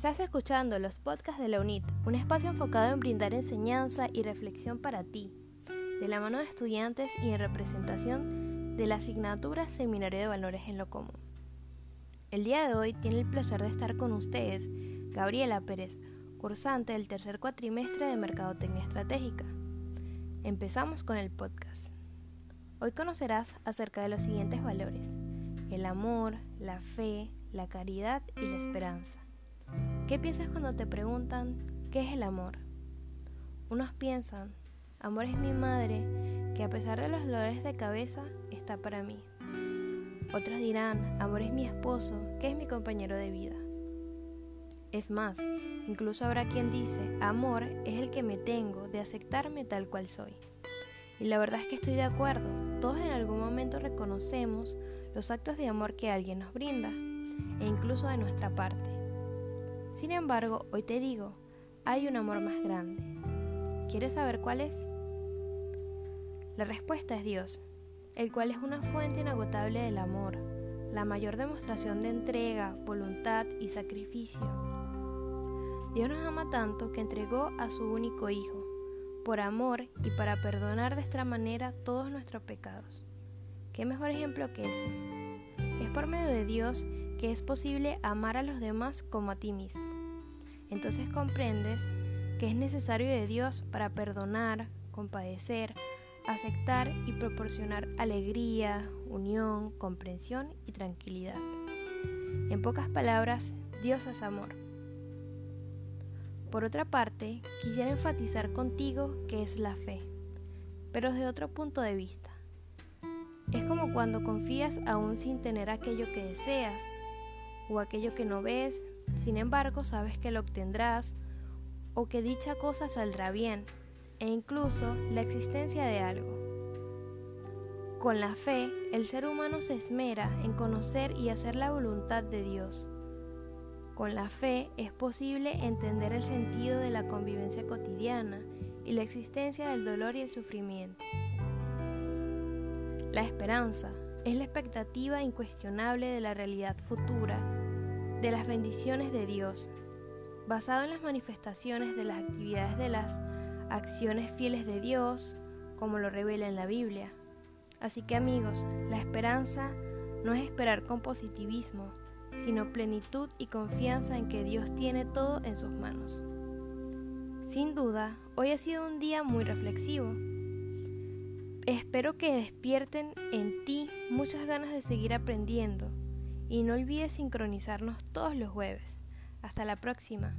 Estás escuchando los podcasts de la UNIT, un espacio enfocado en brindar enseñanza y reflexión para ti, de la mano de estudiantes y en representación de la asignatura Seminario de Valores en lo Común. El día de hoy tiene el placer de estar con ustedes Gabriela Pérez, cursante del tercer cuatrimestre de Mercadotecnia Estratégica. Empezamos con el podcast. Hoy conocerás acerca de los siguientes valores, el amor, la fe, la caridad y la esperanza. ¿Qué piensas cuando te preguntan qué es el amor? Unos piensan, amor es mi madre, que a pesar de los dolores de cabeza está para mí. Otros dirán, amor es mi esposo, que es mi compañero de vida. Es más, incluso habrá quien dice, amor es el que me tengo de aceptarme tal cual soy. Y la verdad es que estoy de acuerdo, todos en algún momento reconocemos los actos de amor que alguien nos brinda, e incluso de nuestra parte. Sin embargo, hoy te digo, hay un amor más grande. ¿Quieres saber cuál es? La respuesta es Dios, el cual es una fuente inagotable del amor, la mayor demostración de entrega, voluntad y sacrificio. Dios nos ama tanto que entregó a su único Hijo, por amor y para perdonar de esta manera todos nuestros pecados. ¿Qué mejor ejemplo que ese? Es por medio de Dios que es posible amar a los demás como a ti mismo. Entonces comprendes que es necesario de Dios para perdonar, compadecer, aceptar y proporcionar alegría, unión, comprensión y tranquilidad. En pocas palabras, Dios es amor. Por otra parte, quisiera enfatizar contigo que es la fe, pero desde otro punto de vista. Es como cuando confías aún sin tener aquello que deseas, o aquello que no ves, sin embargo sabes que lo obtendrás o que dicha cosa saldrá bien, e incluso la existencia de algo. Con la fe, el ser humano se esmera en conocer y hacer la voluntad de Dios. Con la fe es posible entender el sentido de la convivencia cotidiana y la existencia del dolor y el sufrimiento. La esperanza es la expectativa incuestionable de la realidad futura de las bendiciones de Dios, basado en las manifestaciones de las actividades de las acciones fieles de Dios, como lo revela en la Biblia. Así que amigos, la esperanza no es esperar con positivismo, sino plenitud y confianza en que Dios tiene todo en sus manos. Sin duda, hoy ha sido un día muy reflexivo. Espero que despierten en ti muchas ganas de seguir aprendiendo y no olvides sincronizarnos todos los jueves. Hasta la próxima.